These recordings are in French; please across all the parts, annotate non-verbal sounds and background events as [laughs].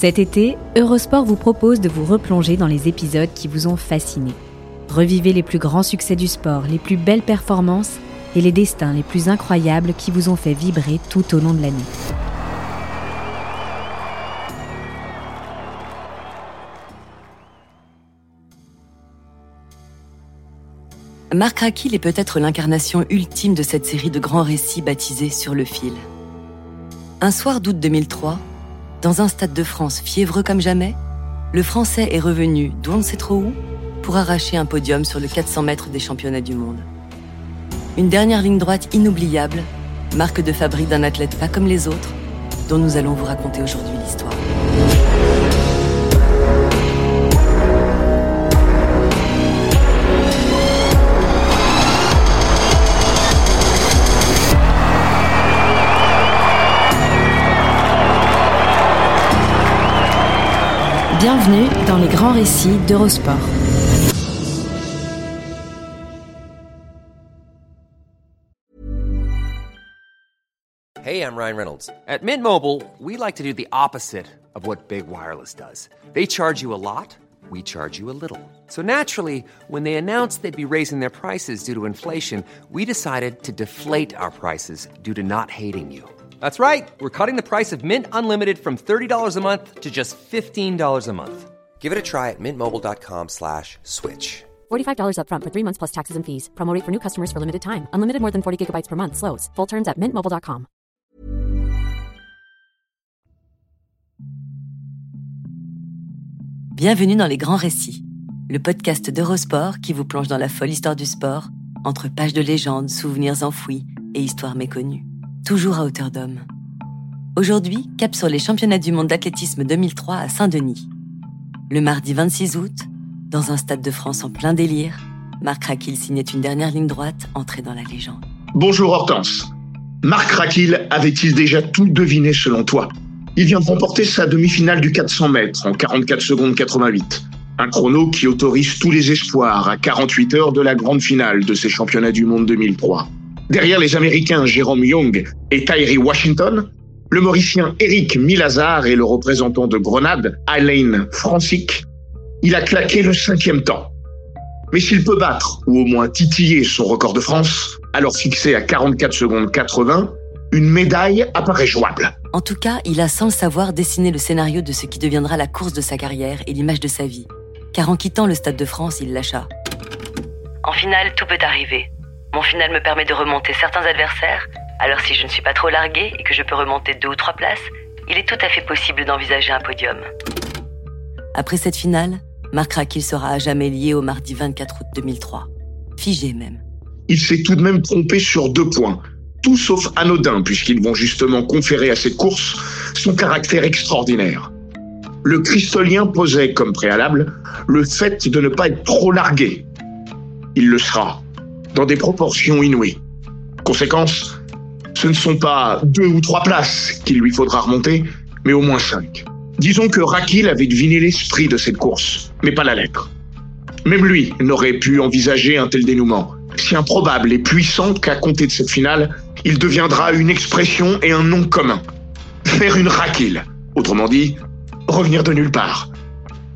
Cet été, Eurosport vous propose de vous replonger dans les épisodes qui vous ont fasciné. Revivez les plus grands succès du sport, les plus belles performances et les destins les plus incroyables qui vous ont fait vibrer tout au long de l'année. Marc Raquil est peut-être l'incarnation ultime de cette série de grands récits baptisés Sur le fil. Un soir d'août 2003, dans un stade de France fiévreux comme jamais, le Français est revenu d'on ne sait trop où pour arracher un podium sur le 400 mètres des championnats du monde. Une dernière ligne droite inoubliable, marque de fabrique d'un athlète pas comme les autres, dont nous allons vous raconter aujourd'hui l'histoire. Bienvenue dans les grands récits d'Eurosport. Hey, I'm Ryan Reynolds. At Mint Mobile, we like to do the opposite of what Big Wireless does. They charge you a lot, we charge you a little. So naturally, when they announced they'd be raising their prices due to inflation, we decided to deflate our prices due to not hating you. That's right. We're cutting the price of Mint Unlimited from $30 a month to just $15 a month. Give it a try at mintmobile.com slash switch. $45 upfront for three months plus taxes and fees. Promote for new customers for limited time. Unlimited more than 40 gigabytes per month. Slows. Full terms at mintmobile.com. Bienvenue dans Les Grands Récits, le podcast d'Eurosport qui vous plonge dans la folle histoire du sport, entre pages de légendes, souvenirs enfouis et histoires méconnues. Toujours à hauteur d'homme. Aujourd'hui, cap sur les championnats du monde d'athlétisme 2003 à Saint-Denis. Le mardi 26 août, dans un stade de France en plein délire, Marc Raquil signait une dernière ligne droite entrée dans la légende. Bonjour Hortense. Marc Raquil avait-il déjà tout deviné selon toi? Il vient de remporter sa demi-finale du 400 mètres en 44 secondes 88. Un chrono qui autorise tous les espoirs à 48 heures de la grande finale de ces championnats du monde 2003. Derrière les Américains Jérôme Young et Tyree Washington, le Mauricien Eric Milazar et le représentant de Grenade, Alain Francic, il a claqué le cinquième temps. Mais s'il peut battre, ou au moins titiller son record de France, alors fixé à 44 secondes 80, une médaille apparaît jouable. En tout cas, il a sans le savoir dessiné le scénario de ce qui deviendra la course de sa carrière et l'image de sa vie. Car en quittant le Stade de France, il lâcha. En finale, tout peut arriver. Mon final me permet de remonter certains adversaires, alors si je ne suis pas trop largué et que je peux remonter deux ou trois places, il est tout à fait possible d'envisager un podium. Après cette finale, Marc Raquil sera à jamais lié au mardi 24 août 2003. Figé même. Il s'est tout de même trompé sur deux points. Tout sauf anodin, puisqu'ils vont justement conférer à cette course son caractère extraordinaire. Le cristolien posait comme préalable le fait de ne pas être trop largué. Il le sera dans des proportions inouïes. Conséquence, ce ne sont pas deux ou trois places qu'il lui faudra remonter, mais au moins cinq. Disons que Rakil avait deviné l'esprit de cette course, mais pas la lettre. Même lui n'aurait pu envisager un tel dénouement. Si improbable et puissant qu'à compter de cette finale, il deviendra une expression et un nom commun. Faire une Rakil, autrement dit, revenir de nulle part.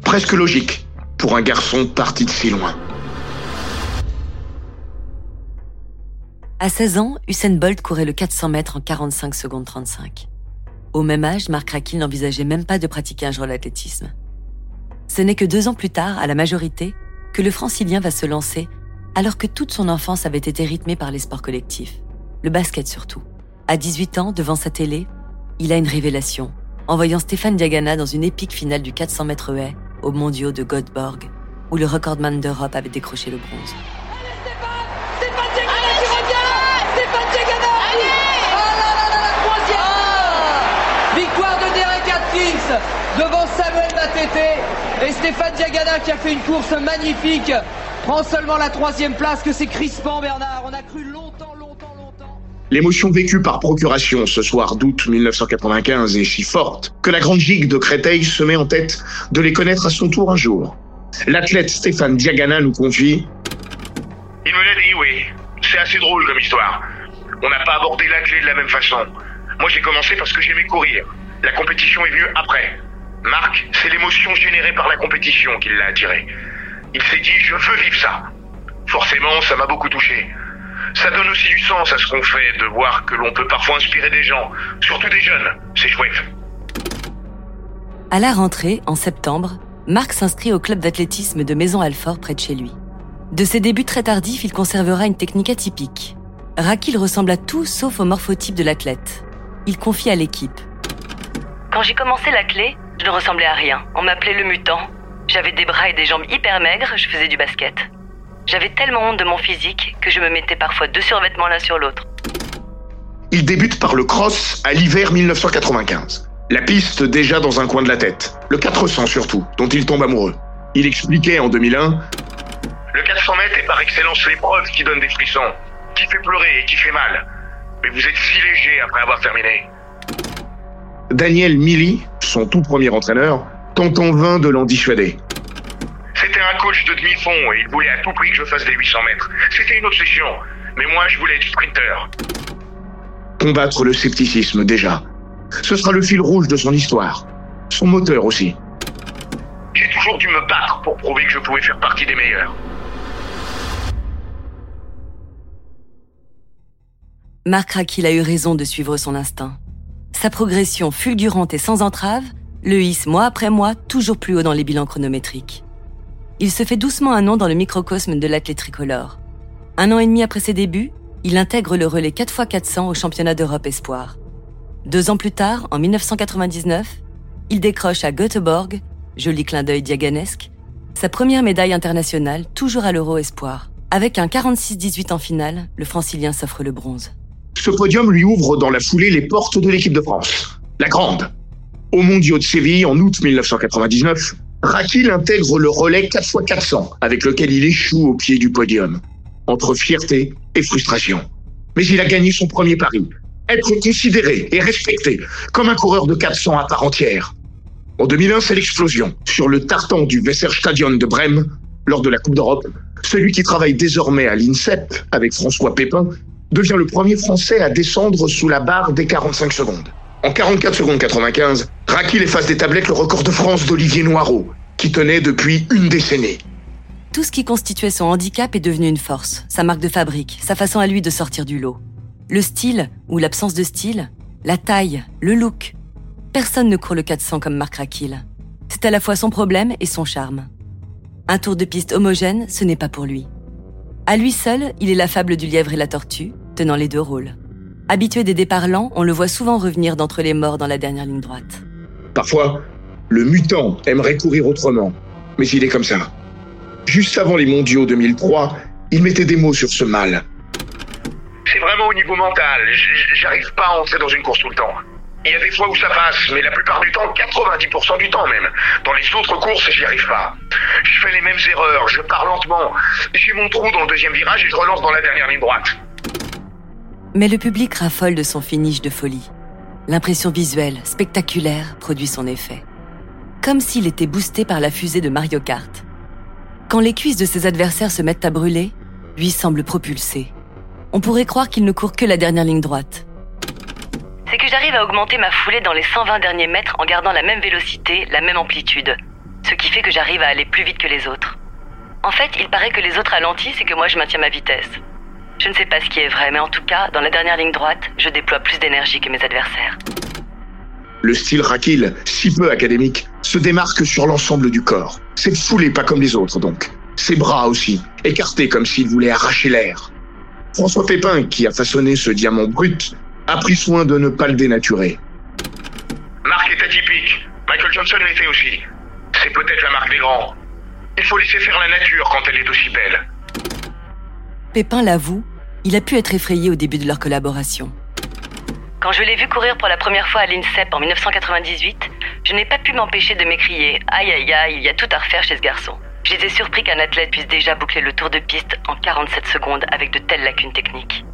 Presque logique pour un garçon parti de si loin. À 16 ans, Usain Bolt courait le 400 mètres en 45 secondes 35. Au même âge, Marc Raquil n'envisageait même pas de pratiquer un jour l'athlétisme. Ce n'est que deux ans plus tard, à la majorité, que le francilien va se lancer, alors que toute son enfance avait été rythmée par les sports collectifs, le basket surtout. À 18 ans, devant sa télé, il a une révélation, en voyant Stéphane Diagana dans une épique finale du 400 mètres haies au mondiaux de Göteborg, où le recordman d'Europe avait décroché le bronze. Devant Samuel Matete et Stéphane Diagana qui a fait une course magnifique. Prend seulement la troisième place, que c'est crispant Bernard. On a cru longtemps, longtemps, longtemps. L'émotion vécue par procuration ce soir d'août 1995 est si forte que la grande gigue de Créteil se met en tête de les connaître à son tour un jour. L'athlète Stéphane Diagana nous confie Il me l'a dit, oui. C'est assez drôle comme histoire. On n'a pas abordé la clé de la même façon. Moi, j'ai commencé parce que j'aimais courir. La compétition est venue après. Marc, c'est l'émotion générée par la compétition qui l'a attiré. Il s'est dit je veux vivre ça. Forcément, ça m'a beaucoup touché. Ça donne aussi du sens à ce qu'on fait, de voir que l'on peut parfois inspirer des gens, surtout des jeunes. C'est chouette. À la rentrée, en septembre, Marc s'inscrit au club d'athlétisme de Maison-Alfort près de chez lui. De ses débuts très tardifs, il conservera une technique atypique. Rakil ressemble à tout sauf au morphotype de l'athlète. Il confie à l'équipe. Quand j'ai commencé la clé, je ne ressemblais à rien. On m'appelait le mutant. J'avais des bras et des jambes hyper maigres, je faisais du basket. J'avais tellement honte de mon physique que je me mettais parfois deux survêtements l'un sur l'autre. Il débute par le cross à l'hiver 1995. La piste déjà dans un coin de la tête. Le 400 surtout, dont il tombe amoureux. Il expliquait en 2001 Le 400 mètres est par excellence l'épreuve qui donne des frissons, qui fait pleurer et qui fait mal. Mais vous êtes si léger après avoir terminé. Daniel Milly, son tout premier entraîneur, tente en vain de l'en dissuader. C'était un coach de demi-fond et il voulait à tout prix que je fasse des 800 mètres. C'était une obsession. Mais moi, je voulais être sprinter. Combattre le scepticisme déjà. Ce sera le fil rouge de son histoire. Son moteur aussi. J'ai toujours dû me battre pour prouver que je pouvais faire partie des meilleurs. Marc Rakil a eu raison de suivre son instinct. Sa progression fulgurante et sans entrave le hisse mois après mois toujours plus haut dans les bilans chronométriques. Il se fait doucement un nom dans le microcosme de l'athlète tricolore. Un an et demi après ses débuts, il intègre le relais 4x400 au championnat d'Europe Espoir. Deux ans plus tard, en 1999, il décroche à Göteborg, joli clin d'œil diaganesque, sa première médaille internationale, toujours à l'Euro Espoir. Avec un 46-18 en finale, le francilien s'offre le bronze. Ce podium lui ouvre dans la foulée les portes de l'équipe de France. La grande. Au Mondiaux de Séville en août 1999, Rakil intègre le relais 4x400 avec lequel il échoue au pied du podium, entre fierté et frustration. Mais il a gagné son premier pari, être considéré et respecté comme un coureur de 400 à part entière. En 2001, c'est l'explosion. Sur le tartan du Weserstadion de Brême, lors de la Coupe d'Europe, celui qui travaille désormais à l'INSEP avec François Pépin devient le premier Français à descendre sous la barre des 45 secondes. En 44 secondes 95, Rakil efface des tablettes le record de France d'Olivier Noireau, qui tenait depuis une décennie. Tout ce qui constituait son handicap est devenu une force, sa marque de fabrique, sa façon à lui de sortir du lot. Le style, ou l'absence de style, la taille, le look. Personne ne court le 400 comme Marc Rakil. C'est à la fois son problème et son charme. Un tour de piste homogène, ce n'est pas pour lui. À lui seul, il est la fable du lièvre et la tortue, tenant les deux rôles. Habitué des départs lents, on le voit souvent revenir d'entre les morts dans la dernière ligne droite. Parfois, le mutant aimerait courir autrement, mais il est comme ça. Juste avant les mondiaux 2003, il mettait des mots sur ce mal. C'est vraiment au niveau mental. J'arrive pas à entrer dans une course tout le temps. Il y a des fois où ça passe, mais la plupart du temps, 90% du temps même. Dans les autres courses, j'y arrive pas. Je fais les mêmes erreurs, je pars lentement. J'ai mon trou dans le deuxième virage et je relance dans la dernière ligne droite. Mais le public raffole de son finish de folie. L'impression visuelle, spectaculaire, produit son effet. Comme s'il était boosté par la fusée de Mario Kart. Quand les cuisses de ses adversaires se mettent à brûler, lui semble propulsé. On pourrait croire qu'il ne court que la dernière ligne droite. C'est que j'arrive à augmenter ma foulée dans les 120 derniers mètres en gardant la même vélocité, la même amplitude. Ce qui fait que j'arrive à aller plus vite que les autres. En fait, il paraît que les autres ralentissent et que moi je maintiens ma vitesse. Je ne sais pas ce qui est vrai, mais en tout cas, dans la dernière ligne droite, je déploie plus d'énergie que mes adversaires. Le style Rakil, si peu académique, se démarque sur l'ensemble du corps. Cette foulée pas comme les autres donc. Ses bras aussi, écartés comme s'il voulait arracher l'air. François Pépin, qui a façonné ce diamant brut, a pris soin de ne pas le dénaturer. Marc est atypique. Michael Johnson l'était aussi. C'est peut-être la marque des grands. Il faut laisser faire la nature quand elle est aussi belle. Pépin l'avoue, il a pu être effrayé au début de leur collaboration. Quand je l'ai vu courir pour la première fois à l'INSEP en 1998, je n'ai pas pu m'empêcher de m'écrier Aïe aïe aïe, il y a tout à refaire chez ce garçon. J'étais surpris qu'un athlète puisse déjà boucler le tour de piste en 47 secondes avec de telles lacunes techniques.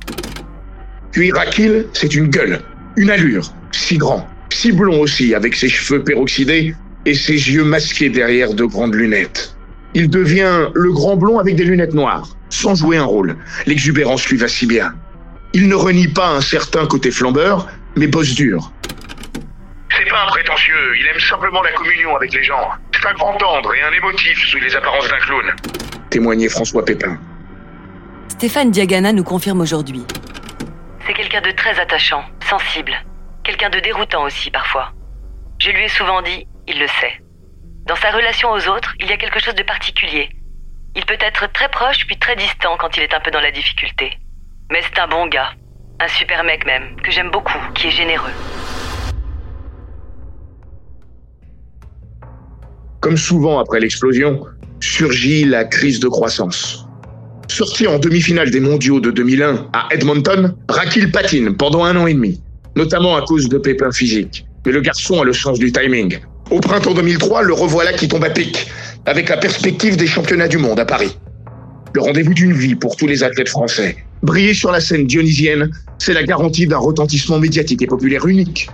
Puis Rakil, c'est une gueule, une allure, si grand, si blond aussi, avec ses cheveux peroxydés et ses yeux masqués derrière de grandes lunettes. Il devient le grand blond avec des lunettes noires, sans jouer un rôle. L'exubérance lui va si bien. Il ne renie pas un certain côté flambeur, mais bosse dur. C'est pas un prétentieux, il aime simplement la communion avec les gens. C'est un grand tendre et un émotif sous les apparences d'un clown. Témoignait François Pépin. Stéphane Diagana nous confirme aujourd'hui. C'est quelqu'un de très attachant, sensible. Quelqu'un de déroutant aussi parfois. Je lui ai souvent dit, il le sait. Dans sa relation aux autres, il y a quelque chose de particulier. Il peut être très proche puis très distant quand il est un peu dans la difficulté. Mais c'est un bon gars. Un super mec même, que j'aime beaucoup, qui est généreux. Comme souvent après l'explosion, surgit la crise de croissance. Sorti en demi-finale des mondiaux de 2001 à Edmonton, Rakil patine pendant un an et demi, notamment à cause de pépins physiques. Mais le garçon a le sens du timing. Au printemps 2003, le revoilà qui tombe à pic, avec la perspective des championnats du monde à Paris. Le rendez-vous d'une vie pour tous les athlètes français. Briller sur la scène dionysienne, c'est la garantie d'un retentissement médiatique et populaire unique.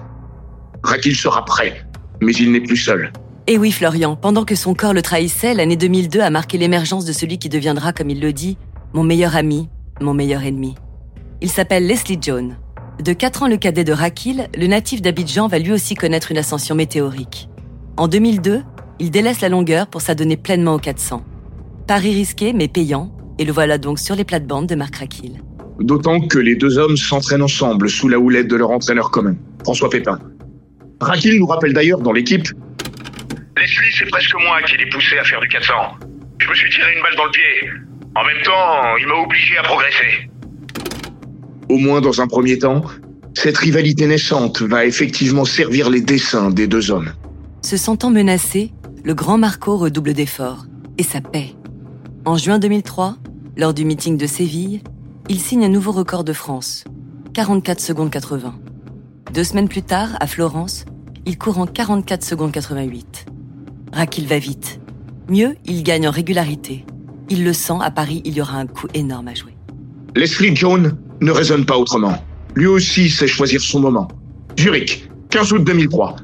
Rakil sera prêt, mais il n'est plus seul. Et oui, Florian, pendant que son corps le trahissait, l'année 2002 a marqué l'émergence de celui qui deviendra, comme il le dit, mon meilleur ami, mon meilleur ennemi. Il s'appelle Leslie Jones. De 4 ans le cadet de Rakil, le natif d'Abidjan va lui aussi connaître une ascension météorique. En 2002, il délaisse la longueur pour s'adonner pleinement au 400. Paris risqué mais payant, et le voilà donc sur les plates-bandes de Marc Rakil. D'autant que les deux hommes s'entraînent ensemble sous la houlette de leur entraîneur commun, François Pépin. Rakil nous rappelle d'ailleurs dans l'équipe Leslie, c'est presque moi qui l'ai poussé à faire du 400. Je me suis tiré une balle dans le pied. En même temps, il m'a obligé à progresser. Au moins dans un premier temps, cette rivalité naissante va effectivement servir les dessins des deux hommes. Se sentant menacé, le grand Marco redouble d'efforts et ça paie. En juin 2003, lors du meeting de Séville, il signe un nouveau record de France, 44 secondes 80. Deux semaines plus tard, à Florence, il court en 44 secondes 88. Rakil va vite. Mieux, il gagne en régularité. Il le sent, à Paris, il y aura un coup énorme à jouer. Leslie Jones ne raisonne pas autrement. Lui aussi sait choisir son moment. Zurich, 15 août 2003.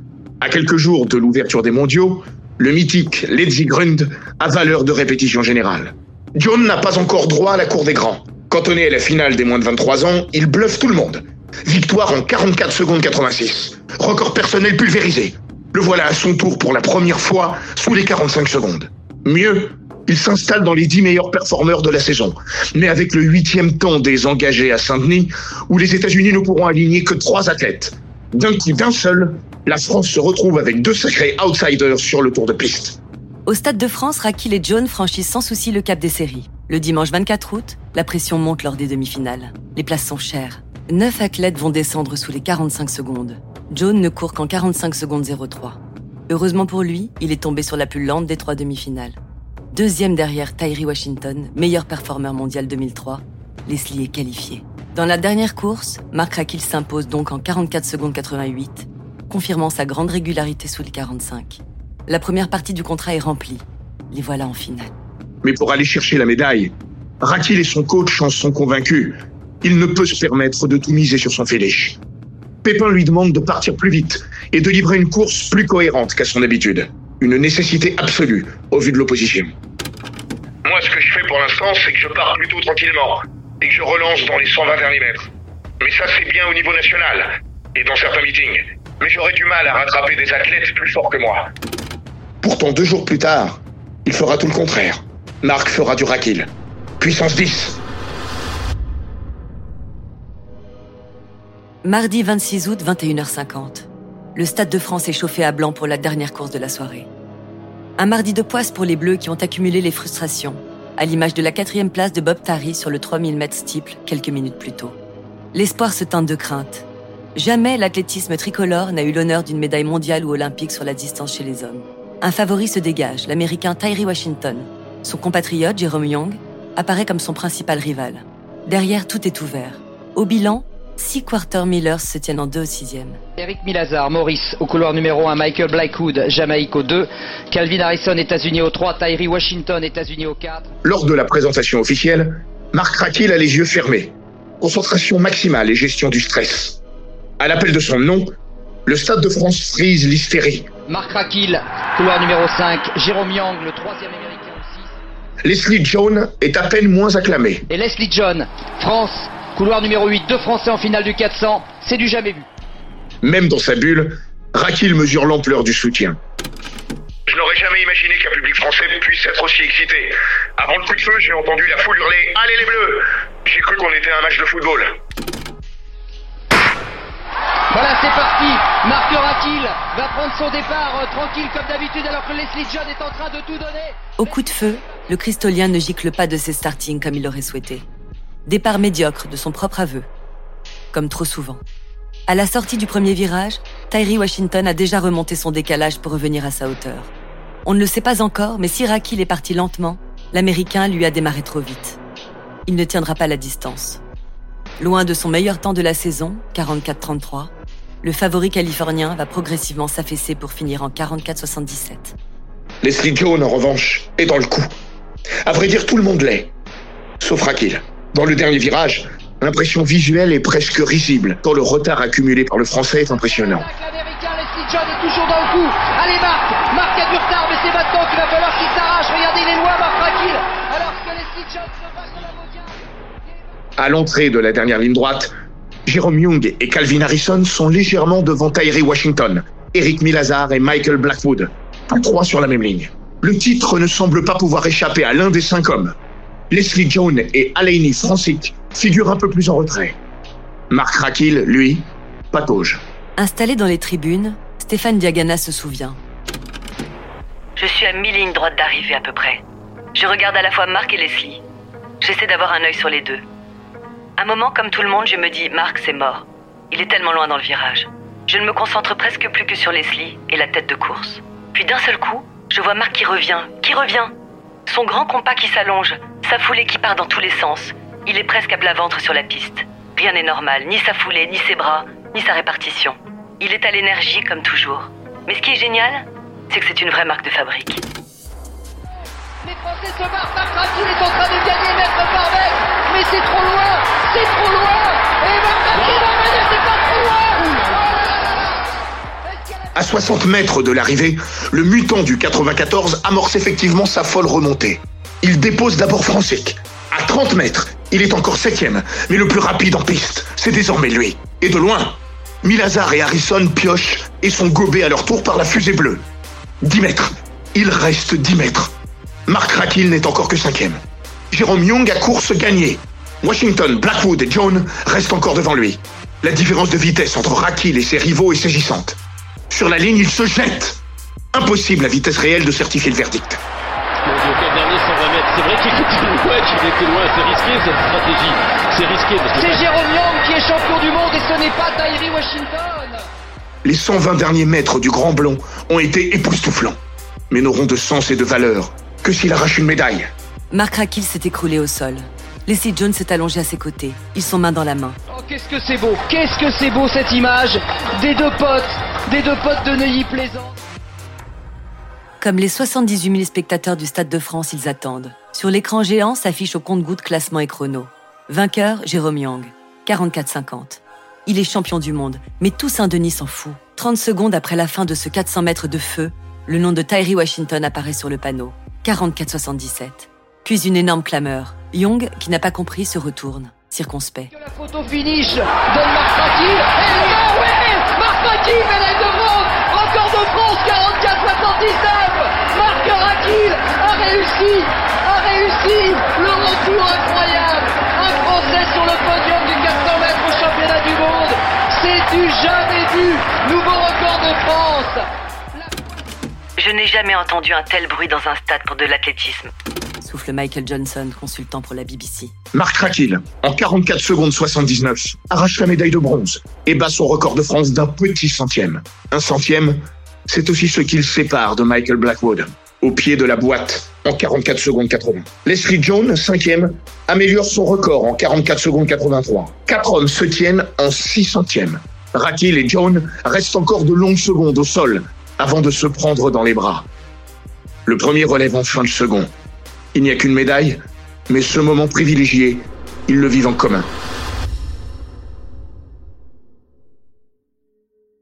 À quelques jours de l'ouverture des mondiaux, le mythique Lady Grund a valeur de répétition générale. John n'a pas encore droit à la cour des grands. Cantonné à la finale des moins de 23 ans, il bluffe tout le monde. Victoire en 44 secondes 86. Record personnel pulvérisé. Le voilà à son tour pour la première fois sous les 45 secondes. Mieux, il s'installe dans les 10 meilleurs performeurs de la saison, mais avec le huitième temps des engagés à Saint-Denis, où les États-Unis ne pourront aligner que trois athlètes. D'un d'un seul, la France se retrouve avec deux sacrés outsiders sur le tour de piste. Au Stade de France, Rakil et John franchissent sans souci le cap des séries. Le dimanche 24 août, la pression monte lors des demi-finales. Les places sont chères. Neuf athlètes vont descendre sous les 45 secondes. John ne court qu'en 45 secondes 03. Heureusement pour lui, il est tombé sur la plus lente des trois demi-finales. Deuxième derrière Tyree Washington, meilleur performeur mondial 2003, Leslie est qualifié. Dans la dernière course, Mark Rakil s'impose donc en 44 secondes 88, confirmant sa grande régularité sous les 45. La première partie du contrat est remplie. Les voilà en finale. Mais pour aller chercher la médaille, Rakil et son coach en sont convaincus. Il ne peut se permettre de tout miser sur son féliche. Pépin lui demande de partir plus vite et de livrer une course plus cohérente qu'à son habitude. Une nécessité absolue au vu de l'opposition. Moi, ce que je fais pour l'instant, c'est que je pars plutôt tranquillement et que je relance dans les 120 derniers mètres. Mais ça, c'est bien au niveau national et dans certains meetings. Mais j'aurais du mal à rattraper des athlètes plus forts que moi. Pourtant, deux jours plus tard, il fera tout le contraire. Marc fera du Rakil. Puissance 10. Mardi 26 août, 21h50. Le Stade de France est chauffé à blanc pour la dernière course de la soirée. Un mardi de poisse pour les Bleus qui ont accumulé les frustrations, à l'image de la quatrième place de Bob Tari sur le 3000 mètres steeple quelques minutes plus tôt. L'espoir se teinte de crainte. Jamais l'athlétisme tricolore n'a eu l'honneur d'une médaille mondiale ou olympique sur la distance chez les hommes. Un favori se dégage, l'Américain Tyree Washington. Son compatriote, Jerome Young, apparaît comme son principal rival. Derrière, tout est ouvert. Au bilan, Six quarter Millers se tiennent en 2 au 6e. Eric Milazar, Maurice au couloir numéro 1, Michael Blackwood, Jamaïque au 2, Calvin Harrison, États-Unis au 3, Tyree Washington, États-Unis au 4. Lors de la présentation officielle, Marc Rakil a les yeux fermés. Concentration maximale et gestion du stress. À l'appel de son nom, le Stade de France frise l'hystérie. Marc Rakil, couloir numéro 5, Jérôme Young, le troisième américain au 6. Leslie Jones est à peine moins acclamé. Et Leslie John, France, Couloir numéro 8, deux Français en finale du 400, c'est du jamais vu. Même dans sa bulle, Rakil mesure l'ampleur du soutien. Je n'aurais jamais imaginé qu'un public français puisse être aussi excité. Avant le coup de feu, j'ai entendu la foule hurler Allez les bleus J'ai cru qu'on était à un match de football. Voilà, c'est parti. Marc Rakil va prendre son départ euh, tranquille comme d'habitude alors que Leslie John est en train de tout donner. Au coup de feu, le Cristolien ne gicle pas de ses startings comme il l'aurait souhaité. Départ médiocre de son propre aveu. Comme trop souvent. À la sortie du premier virage, Tyree Washington a déjà remonté son décalage pour revenir à sa hauteur. On ne le sait pas encore, mais si Rakil est parti lentement, l'Américain lui a démarré trop vite. Il ne tiendra pas la distance. Loin de son meilleur temps de la saison, 44-33, le favori californien va progressivement s'affaisser pour finir en 44-77. Leslie Jones, en revanche, est dans le coup. À vrai dire, tout le monde l'est. Sauf Rakil. Dans le dernier virage, l'impression visuelle est presque risible, tant le retard accumulé par le Français est impressionnant. L'Américain Leslie John est toujours dans le coup. Allez Marc, Marc a du retard, mais c'est maintenant qu'il va falloir qu'il s'arrache. Regardez, il est loin, Marc Rakil. Alors que Leslie John se bat sur la. À l'entrée de la dernière ligne droite, Jérôme Young et Calvin Harrison sont légèrement devant Tyree Washington, Eric Milazar et Michael Blackwood, tous trois sur la même ligne. Le titre ne semble pas pouvoir échapper à l'un des cinq hommes. Leslie Jones et Alaini Francic figurent un peu plus en retrait. Marc Rakil, lui, patauge. Installé dans les tribunes, Stéphane Diagana se souvient. Je suis à mi lignes droite d'arrivée à peu près. Je regarde à la fois Marc et Leslie. J'essaie d'avoir un œil sur les deux. Un moment, comme tout le monde, je me dis Marc, c'est mort. Il est tellement loin dans le virage. Je ne me concentre presque plus que sur Leslie et la tête de course. Puis d'un seul coup, je vois Marc qui revient, qui revient. Son grand compas qui s'allonge, sa foulée qui part dans tous les sens. Il est presque à plat ventre sur la piste. Rien n'est normal, ni sa foulée, ni ses bras, ni sa répartition. Il est à l'énergie comme toujours. Mais ce qui est génial, c'est que c'est une vraie marque de fabrique. Français est en train de gagner. Mais c'est trop loin, c'est trop loin. Et pas trop loin. Oh À 60 mètres de l'arrivée, le mutant du 94 amorce effectivement sa folle remontée. Il dépose d'abord Francic. À 30 mètres, il est encore septième, mais le plus rapide en piste, c'est désormais lui. Et de loin, Milazar et Harrison piochent et sont gobés à leur tour par la fusée bleue. 10 mètres. Il reste 10 mètres. Marc Rakil n'est encore que cinquième. Jérôme Young a course gagnée. Washington, Blackwood et Jones restent encore devant lui. La différence de vitesse entre Rakil et ses rivaux est saisissante. Sur la ligne, il se jette. Impossible à vitesse réelle de certifier le verdict. Mon Dieu, quel dernier 120 mètres. C'est vrai qu'il était loin, qu'il était loin. C'est risqué cette stratégie. C'est risqué C'est Jérôme Young qui est champion du monde et ce n'est pas Tyree Washington. Les 120 derniers mètres du Grand Blond ont été époustouflants, mais n'auront de sens et de valeur que s'il arrache une médaille. Marc Rakil s'est écroulé au sol. Leslie Jones s'est allongé à ses côtés. Ils sont main dans la main. Oh, qu'est-ce que c'est beau, qu'est-ce que c'est beau cette image des deux potes, des deux potes de Neuilly-Plaisance. Comme les 78 000 spectateurs du Stade de France, ils attendent. Sur l'écran géant s'affiche au compte-gouttes classement et chrono. Vainqueur, Jérôme Yang, 44-50. Il est champion du monde, mais tout Saint-Denis s'en fout. 30 secondes après la fin de ce 400 mètres de feu, le nom de Tyree Washington apparaît sur le panneau. 44-77. Puis une énorme clameur. Young, qui n'a pas compris, se retourne, circonspect. La photo finish donne Marc Rakil. Et non, ouais Marc Rakil, médaille de bronze Record de France, 44-79 Marc Rakil a réussi A réussi Le retour incroyable Un Français sur le podium du 400 mètres au championnat du monde C'est du jamais vu Nouveau record de France Je n'ai jamais entendu un tel bruit dans un stade pour de l'athlétisme. Souffle Michael Johnson, consultant pour la BBC. Marc Rakil, en 44 secondes 79, arrache la médaille de bronze et bat son record de France d'un petit centième. Un centième, c'est aussi ce qui le sépare de Michael Blackwood, au pied de la boîte, en 44 secondes 80. Leslie Jones, cinquième, améliore son record en 44 secondes 83. Quatre hommes se tiennent en 6 centièmes. Rakil et Jones restent encore de longues secondes au sol avant de se prendre dans les bras. Le premier relève en fin de second. Il n'y a qu'une médaille, mais ce moment privilégié, ils le vivent en commun.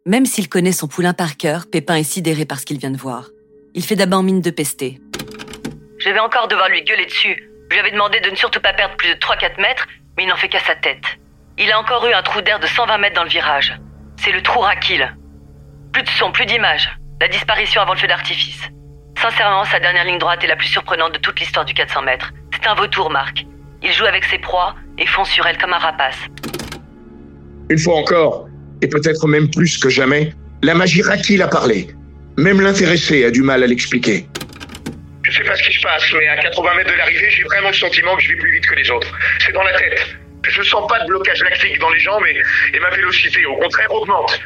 Même s'il connaît son poulain par cœur, Pépin est sidéré par ce qu'il vient de voir. Il fait d'abord mine de pester. Je vais encore devoir lui gueuler dessus. Je lui avais demandé de ne surtout pas perdre plus de 3-4 mètres, mais il n'en fait qu'à sa tête. Il a encore eu un trou d'air de 120 mètres dans le virage. C'est le trou Rakil. Plus de son, plus d'image. La disparition avant le feu d'artifice. Sincèrement, sa dernière ligne droite est la plus surprenante de toute l'histoire du 400 mètres. C'est un vautour, Marc. Il joue avec ses proies et fonce sur elles comme un rapace. Une fois encore, et peut-être même plus que jamais, la magie Rakil a parlé. Même l'intéressé a du mal à l'expliquer. Je sais pas ce qui se passe, mais à 80 mètres de l'arrivée, j'ai vraiment le sentiment que je vais plus vite que les autres. C'est dans la tête. Je sens pas de blocage lactique dans les jambes et, et ma vélocité, au contraire, augmente.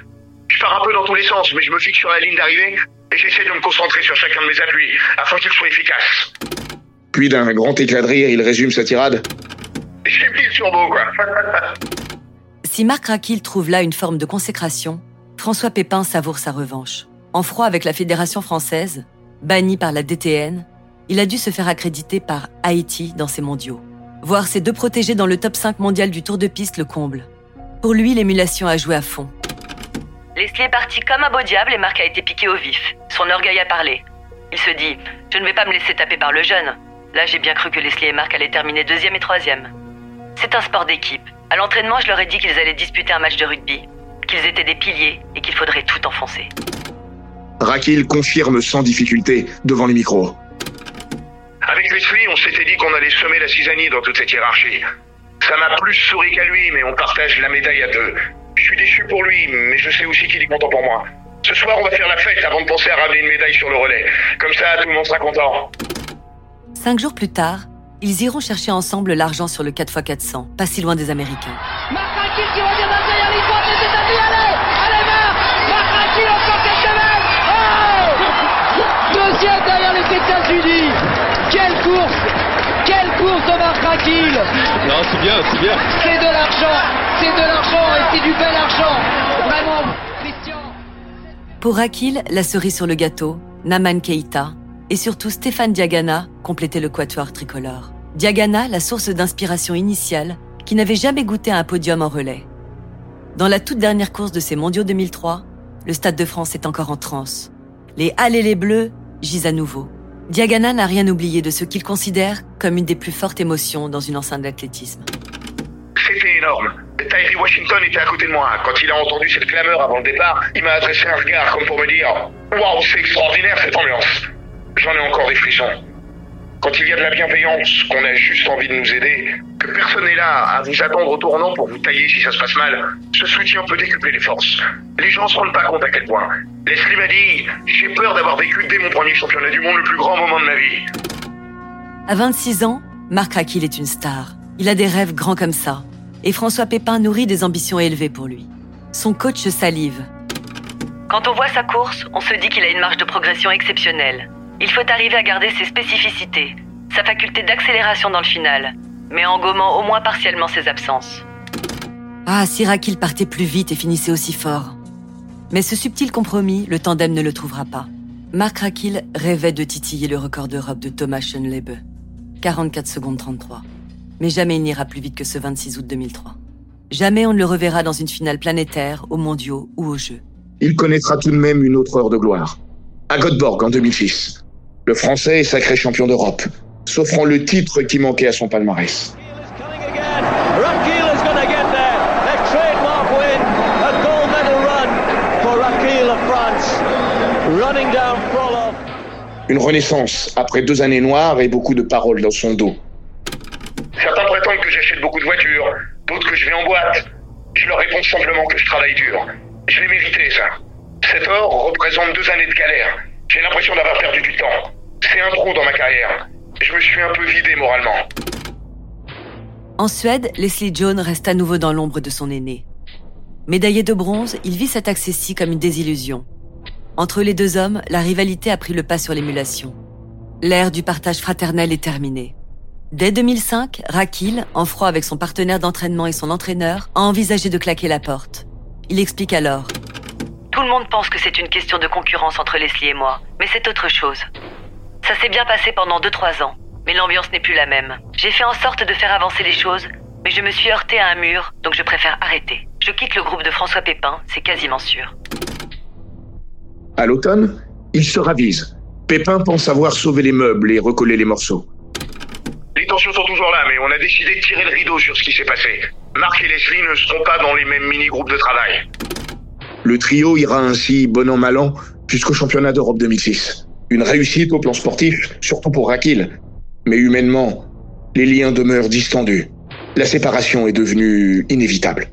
Je pars un peu dans tous les sens, mais je me fixe sur la ligne d'arrivée et j'essaie de me concentrer sur chacun de mes appuis afin qu'ils soient efficaces. Puis d'un grand éclat de rire, il résume sa tirade. J'ai mis le turbo, quoi. [laughs] Si Marc Raquil trouve là une forme de consécration, François Pépin savoure sa revanche. En froid avec la Fédération française, banni par la DTN, il a dû se faire accréditer par Haïti dans ses mondiaux. Voir ses deux protégés dans le top 5 mondial du Tour de piste le comble. Pour lui, l'émulation a joué à fond. Leslie est parti comme un beau diable et Marc a été piqué au vif. Son orgueil a parlé. Il se dit Je ne vais pas me laisser taper par le jeune. Là, j'ai bien cru que Leslie et Marc allaient terminer deuxième et troisième. C'est un sport d'équipe. À l'entraînement, je leur ai dit qu'ils allaient disputer un match de rugby, qu'ils étaient des piliers et qu'il faudrait tout enfoncer. Rakil confirme sans difficulté devant les micros. Avec Leslie, on s'était dit qu'on allait semer la cisanie dans toute cette hiérarchie. Ça m'a plus souri qu'à lui, mais on partage la médaille à deux. Je suis déçu pour lui, mais je sais aussi qu'il est content pour moi. Ce soir, on va faire la fête avant de penser à ramener une médaille sur le relais. Comme ça, tout le monde sera content. Cinq jours plus tard, ils iront chercher ensemble l'argent sur le 4x400, pas si loin des Américains. Oh Deuxième derrière les États-Unis. Quelle course Quelle course de Marc Raquil Non, c'est bien, c'est bien. C'est de l'argent, c'est de l'argent et c'est du bel argent. Pour Rakil, la cerise sur le gâteau, Naman Keita et surtout Stéphane Diagana complétaient le quatuor tricolore. Diagana, la source d'inspiration initiale, qui n'avait jamais goûté à un podium en relais. Dans la toute dernière course de ces mondiaux 2003, le Stade de France est encore en transe. Les Allez les Bleus gisent à nouveau. Diagana n'a rien oublié de ce qu'il considère comme une des plus fortes émotions dans une enceinte d'athlétisme. C'était énorme. Tyree Washington était à côté de moi. Quand il a entendu cette clameur avant le départ, il m'a adressé un regard comme pour me dire Waouh, c'est extraordinaire cette ambiance. J'en ai encore des frissons. Quand il y a de la bienveillance, qu'on a juste envie de nous aider, que personne n'est là à vous attendre au tournant pour vous tailler si ça se passe mal, ce soutien peut décupler les forces. Les gens se rendent pas compte à quel point. Leslie m'a dit J'ai peur d'avoir vécu dès mon premier championnat du monde le plus grand moment de ma vie. À 26 ans, Marc Raquil est une star. Il a des rêves grands comme ça. Et François Pépin nourrit des ambitions élevées pour lui. Son coach salive. Quand on voit sa course, on se dit qu'il a une marge de progression exceptionnelle. Il faut arriver à garder ses spécificités, sa faculté d'accélération dans le final, mais en gommant au moins partiellement ses absences. Ah, si Raquil partait plus vite et finissait aussi fort. Mais ce subtil compromis, le tandem ne le trouvera pas. Marc Raquil rêvait de titiller le record d'Europe de Thomas Schoenlebe. 44 secondes 33. Mais jamais il n'ira plus vite que ce 26 août 2003. Jamais on ne le reverra dans une finale planétaire, aux mondiaux ou aux Jeux. Il connaîtra tout de même une autre heure de gloire. À Göteborg en 2006. Le Français est sacré champion d'Europe, s'offrant le titre qui manquait à son palmarès. Une renaissance après deux années noires et beaucoup de paroles dans son dos. Certains prétendent que j'achète beaucoup de voitures, d'autres que je vais en boîte. Je leur réponds simplement que je travaille dur. Je l'ai mérité, ça. Cet or représente deux années de galère. J'ai l'impression d'avoir perdu du temps. C'est un trou dans ma carrière. Je me suis un peu vidé moralement. En Suède, Leslie Jones reste à nouveau dans l'ombre de son aîné. Médaillé de bronze, il vit cet accès-ci comme une désillusion. Entre les deux hommes, la rivalité a pris le pas sur l'émulation. L'ère du partage fraternel est terminée. Dès 2005, Rakil, en froid avec son partenaire d'entraînement et son entraîneur, a envisagé de claquer la porte. Il explique alors. Tout le monde pense que c'est une question de concurrence entre Leslie et moi, mais c'est autre chose. Ça s'est bien passé pendant 2-3 ans, mais l'ambiance n'est plus la même. J'ai fait en sorte de faire avancer les choses, mais je me suis heurté à un mur, donc je préfère arrêter. Je quitte le groupe de François Pépin, c'est quasiment sûr. À l'automne, il se ravise. Pépin pense avoir sauvé les meubles et recollé les morceaux. Les tensions sont toujours là, mais on a décidé de tirer le rideau sur ce qui s'est passé. Marc et Leslie ne seront pas dans les mêmes mini-groupes de travail. Le trio ira ainsi, bon an mal an, jusqu'au championnat d'Europe 2006. Une réussite au plan sportif, surtout pour Rakil. Mais humainement, les liens demeurent distendus. La séparation est devenue inévitable.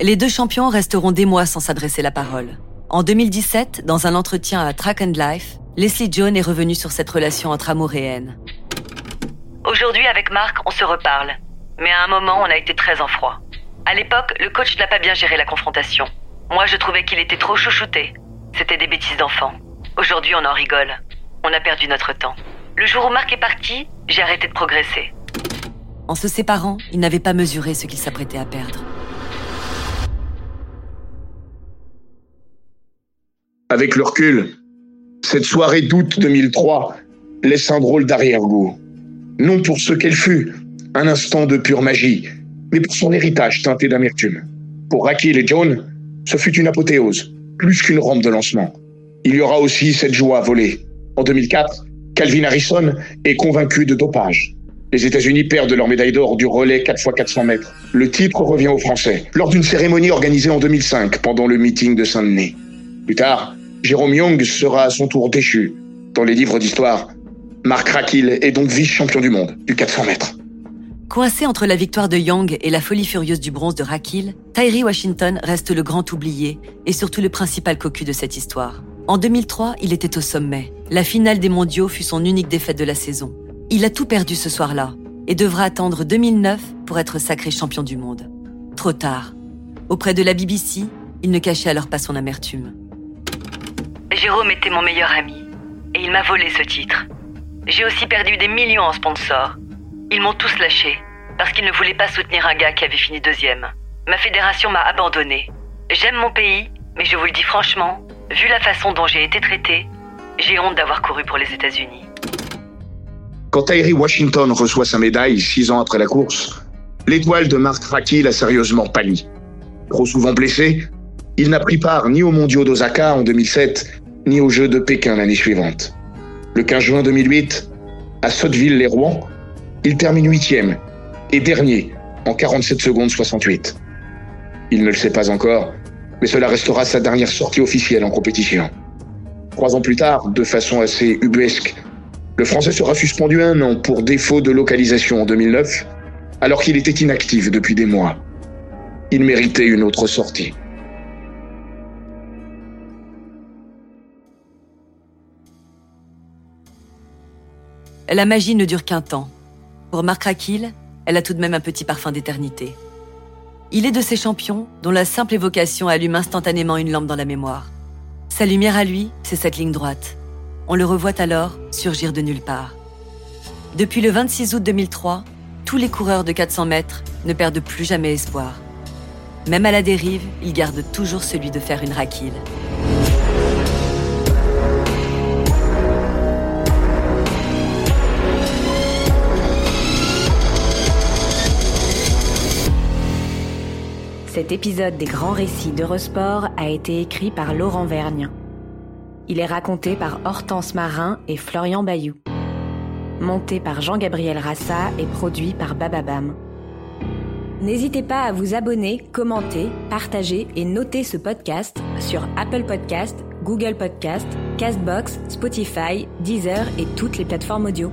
Les deux champions resteront des mois sans s'adresser la parole. En 2017, dans un entretien à Track and Life, Leslie Jones est revenue sur cette relation entre amour et haine. Aujourd'hui, avec Marc, on se reparle. Mais à un moment, on a été très en froid. À l'époque, le coach n'a pas bien géré la confrontation. Moi, je trouvais qu'il était trop chouchouté. C'était des bêtises d'enfant. Aujourd'hui, on en rigole. On a perdu notre temps. Le jour où Marc est parti, j'ai arrêté de progresser. En se séparant, il n'avait pas mesuré ce qu'il s'apprêtait à perdre. Avec le recul, cette soirée d'août 2003 laisse un drôle d'arrière-goût. Non pour ce qu'elle fut, un instant de pure magie, mais pour son héritage teinté d'amertume. Pour Rakil et John, ce fut une apothéose, plus qu'une rampe de lancement. Il y aura aussi cette joie volée. En 2004, Calvin Harrison est convaincu de dopage. Les États-Unis perdent leur médaille d'or du relais 4 x 400 mètres. Le titre revient aux Français, lors d'une cérémonie organisée en 2005 pendant le meeting de Saint-Denis. Plus tard, Jérôme Young sera à son tour déchu. Dans les livres d'histoire, Marc Rakil est donc vice-champion du monde du 400 mètres. Coincé entre la victoire de Young et la folie furieuse du bronze de Rakil, Tyree Washington reste le grand oublié et surtout le principal cocu de cette histoire. En 2003, il était au sommet. La finale des mondiaux fut son unique défaite de la saison. Il a tout perdu ce soir-là et devra attendre 2009 pour être sacré champion du monde. Trop tard. Auprès de la BBC, il ne cachait alors pas son amertume. Jérôme était mon meilleur ami et il m'a volé ce titre. J'ai aussi perdu des millions en sponsors. Ils m'ont tous lâché parce qu'ils ne voulaient pas soutenir un gars qui avait fini deuxième. Ma fédération m'a abandonné. J'aime mon pays, mais je vous le dis franchement, vu la façon dont j'ai été traité, j'ai honte d'avoir couru pour les États-Unis. Quand Tyree Washington reçoit sa médaille six ans après la course, l'étoile de Mark Rakil a sérieusement pâli. Trop souvent blessé, il n'a pris part ni aux mondiaux d'Osaka en 2007, ni aux Jeux de Pékin l'année suivante. Le 15 juin 2008, à Sotteville-les-Rouen, il termine huitième et dernier en 47 secondes 68. Il ne le sait pas encore, mais cela restera sa dernière sortie officielle en compétition. Trois ans plus tard, de façon assez ubuesque, le Français sera suspendu un an pour défaut de localisation en 2009, alors qu'il était inactif depuis des mois. Il méritait une autre sortie. La magie ne dure qu'un temps. Pour Marc Rakil, elle a tout de même un petit parfum d'éternité. Il est de ces champions dont la simple évocation allume instantanément une lampe dans la mémoire. Sa lumière à lui, c'est cette ligne droite. On le revoit alors surgir de nulle part. Depuis le 26 août 2003, tous les coureurs de 400 mètres ne perdent plus jamais espoir. Même à la dérive, ils gardent toujours celui de faire une Rakil. Cet épisode des grands récits d'Eurosport a été écrit par Laurent Vergne. Il est raconté par Hortense Marin et Florian Bayou. Monté par Jean-Gabriel Rassa et produit par Bababam. N'hésitez pas à vous abonner, commenter, partager et noter ce podcast sur Apple Podcast, Google Podcast, Castbox, Spotify, Deezer et toutes les plateformes audio.